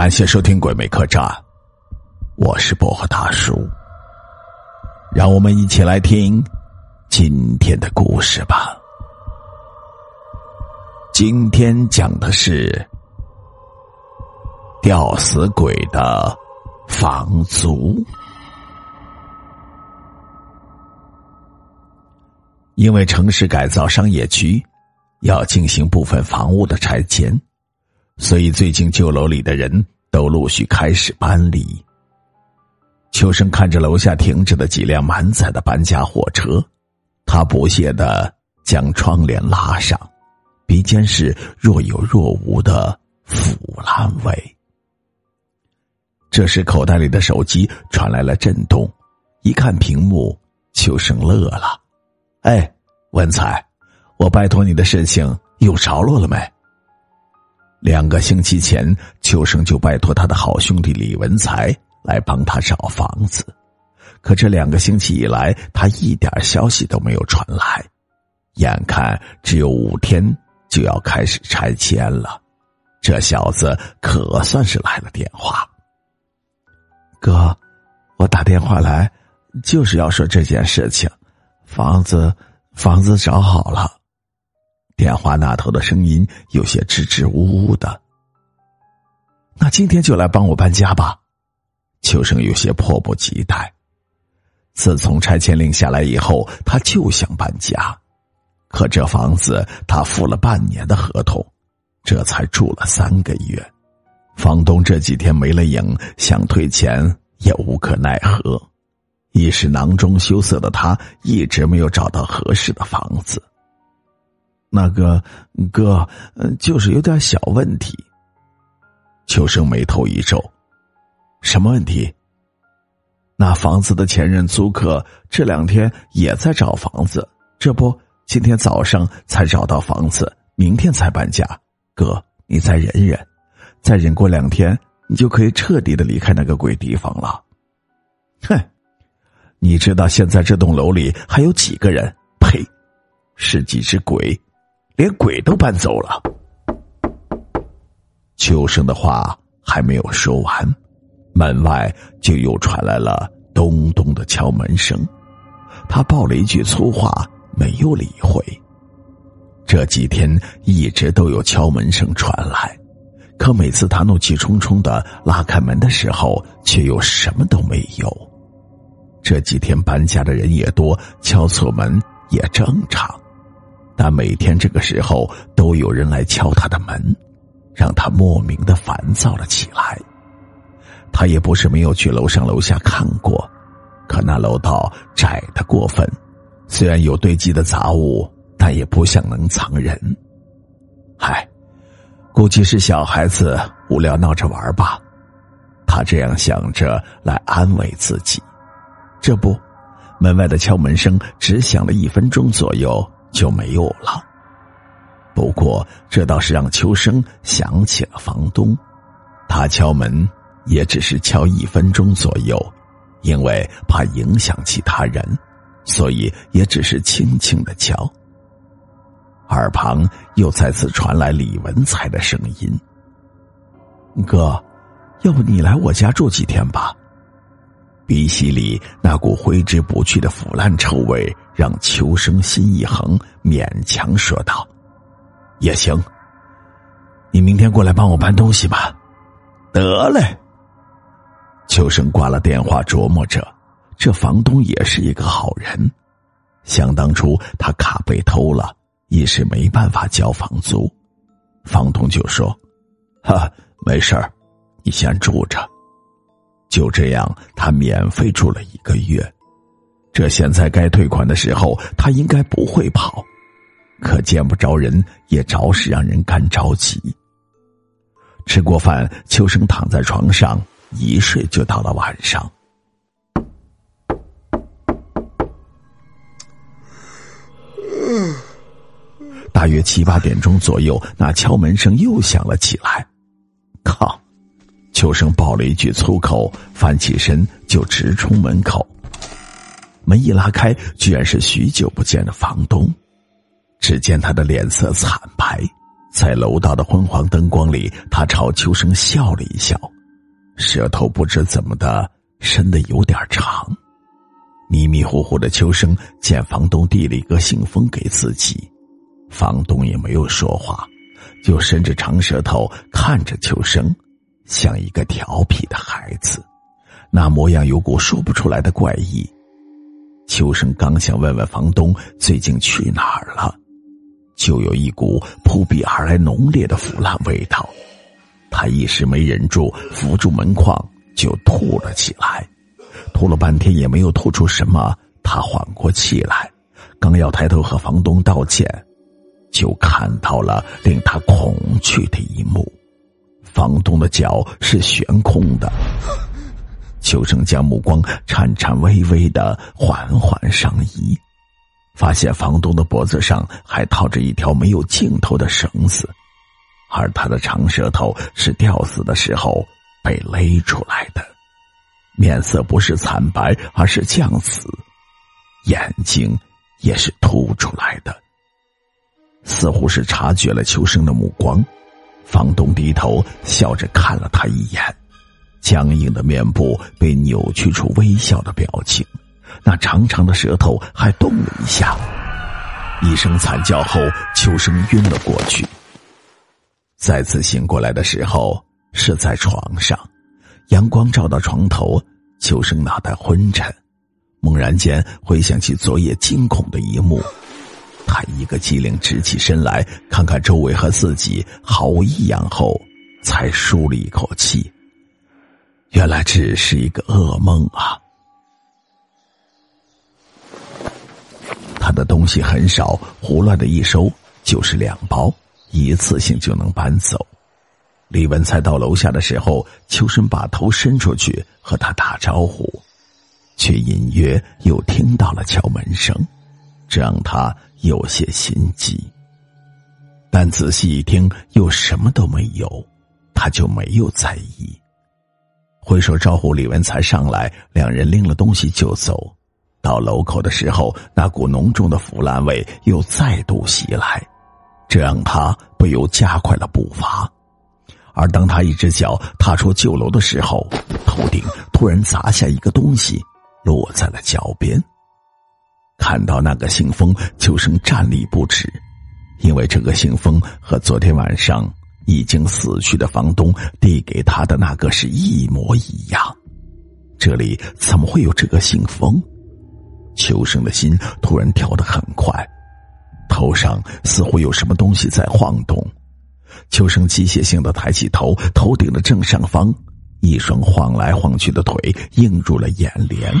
感谢收听《鬼魅客栈》，我是薄荷大叔。让我们一起来听今天的故事吧。今天讲的是吊死鬼的房租。因为城市改造商业区要进行部分房屋的拆迁，所以最近旧楼里的人都陆续开始搬离。秋生看着楼下停着的几辆满载的搬家货车，他不屑的将窗帘拉上，鼻尖是若有若无的腐烂味。这时，口袋里的手机传来了震动，一看屏幕，秋生乐了。哎，文才，我拜托你的事情有着落了没？两个星期前，秋生就拜托他的好兄弟李文才来帮他找房子，可这两个星期以来，他一点消息都没有传来。眼看只有五天就要开始拆迁了，这小子可算是来了电话。哥，我打电话来就是要说这件事情。房子，房子找好了。电话那头的声音有些支支吾吾的。那今天就来帮我搬家吧。秋生有些迫不及待。自从拆迁令下来以后，他就想搬家，可这房子他付了半年的合同，这才住了三个月。房东这几天没了影，想退钱也无可奈何。一时囊中羞涩的他，一直没有找到合适的房子。那个哥，就是有点小问题。秋生眉头一皱：“什么问题？”那房子的前任租客这两天也在找房子，这不，今天早上才找到房子，明天才搬家。哥，你再忍忍，再忍过两天，你就可以彻底的离开那个鬼地方了。哼。你知道现在这栋楼里还有几个人？呸，是几只鬼，连鬼都搬走了。秋生的话还没有说完，门外就又传来了咚咚的敲门声。他爆了一句粗话，没有理会。这几天一直都有敲门声传来，可每次他怒气冲冲的拉开门的时候，却又什么都没有。这几天搬家的人也多，敲错门也正常，但每天这个时候都有人来敲他的门，让他莫名的烦躁了起来。他也不是没有去楼上楼下看过，可那楼道窄的过分，虽然有堆积的杂物，但也不像能藏人。嗨，估计是小孩子无聊闹着玩吧，他这样想着来安慰自己。这不，门外的敲门声只响了一分钟左右就没有了。不过，这倒是让秋生想起了房东。他敲门也只是敲一分钟左右，因为怕影响其他人，所以也只是轻轻的敲。耳旁又再次传来李文才的声音：“哥，要不你来我家住几天吧？”鼻息里那股挥之不去的腐烂臭味，让秋生心一横，勉强说道：“也行。你明天过来帮我搬东西吧。”得嘞。秋生挂了电话，琢磨着，这房东也是一个好人。想当初他卡被偷了，一时没办法交房租，房东就说：“哈，没事儿，你先住着。”就这样，他免费住了一个月。这现在该退款的时候，他应该不会跑。可见不着人，也着实让人干着急。吃过饭，秋生躺在床上一睡就到了晚上。大约七八点钟左右，那敲门声又响了起来。靠！秋生爆了一句粗口，翻起身就直冲门口。门一拉开，居然是许久不见的房东。只见他的脸色惨白，在楼道的昏黄灯光里，他朝秋生笑了一笑，舌头不知怎么的伸的有点长。迷迷糊糊的秋生见房东递了一个信封给自己，房东也没有说话，就伸着长舌头看着秋生，像一个调皮的孩子，那模样有股说不出来的怪异。秋生刚想问问房东最近去哪儿了。就有一股扑鼻而来浓烈的腐烂味道，他一时没忍住，扶住门框就吐了起来。吐了半天也没有吐出什么，他缓过气来，刚要抬头和房东道歉，就看到了令他恐惧的一幕：房东的脚是悬空的。秋生将目光颤颤巍巍的缓缓上移。发现房东的脖子上还套着一条没有尽头的绳子，而他的长舌头是吊死的时候被勒出来的，面色不是惨白，而是酱紫，眼睛也是凸出来的，似乎是察觉了秋生的目光。房东低头笑着看了他一眼，僵硬的面部被扭曲出微笑的表情。那长长的舌头还动了一下，一声惨叫后，秋生晕了过去。再次醒过来的时候，是在床上，阳光照到床头，秋生脑袋昏沉，猛然间回想起昨夜惊恐的一幕，他一个机灵，直起身来，看看周围和自己毫无异样后，才舒了一口气。原来只是一个噩梦啊！他的东西很少，胡乱的一收就是两包，一次性就能搬走。李文才到楼下的时候，秋生把头伸出去和他打招呼，却隐约又听到了敲门声，这让他有些心急。但仔细一听，又什么都没有，他就没有在意，挥手招呼李文才上来，两人拎了东西就走。到楼口的时候，那股浓重的腐烂味又再度袭来，这让他不由加快了步伐。而当他一只脚踏出旧楼的时候，头顶突然砸下一个东西，落在了脚边。看到那个信封，秋生站立不止，因为这个信封和昨天晚上已经死去的房东递给他的那个是一模一样。这里怎么会有这个信封？秋生的心突然跳得很快，头上似乎有什么东西在晃动。秋生机械性的抬起头，头顶的正上方，一双晃来晃去的腿映入了眼帘。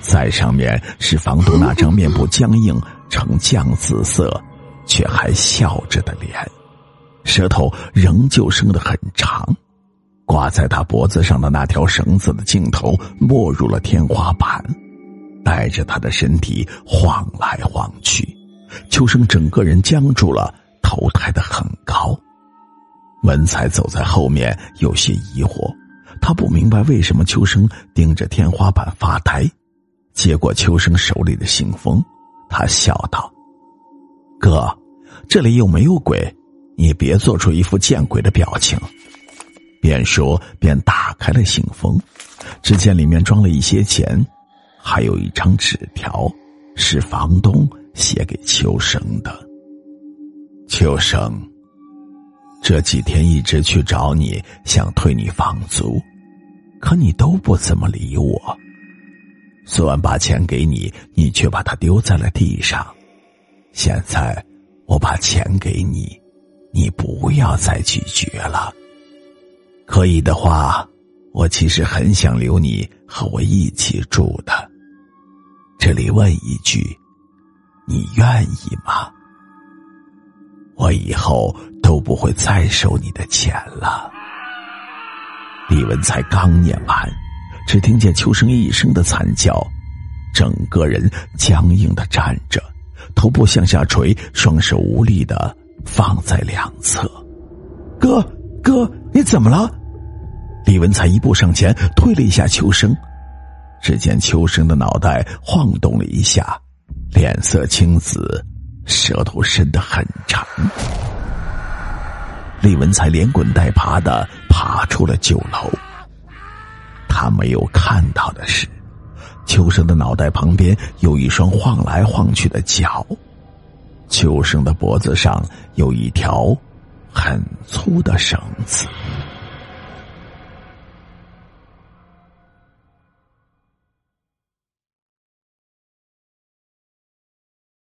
在上面是房东那张面部僵硬呈酱紫色，却还笑着的脸，舌头仍旧伸得很长。挂在他脖子上的那条绳子的尽头没入了天花板。带着他的身体晃来晃去，秋生整个人僵住了，头抬得很高。文才走在后面，有些疑惑，他不明白为什么秋生盯着天花板发呆。接过秋生手里的信封，他笑道：“哥，这里又没有鬼，你别做出一副见鬼的表情。”边说边打开了信封，只见里面装了一些钱。还有一张纸条，是房东写给秋生的。秋生，这几天一直去找你，想退你房租，可你都不怎么理我。昨晚把钱给你，你却把它丢在了地上。现在我把钱给你，你不要再拒绝了。可以的话，我其实很想留你和我一起住的。这里问一句，你愿意吗？我以后都不会再收你的钱了。李文才刚念完，只听见秋生一声的惨叫，整个人僵硬的站着，头部向下垂，双手无力的放在两侧。哥哥你怎么了？李文才一步上前推了一下秋生。只见秋生的脑袋晃动了一下脸色青紫舌头伸得很长。李文才连滚带爬的爬出了酒楼。他没有看到的是秋生的脑袋旁边有一双晃来晃去的脚。秋生的脖子上有一条很粗的绳子。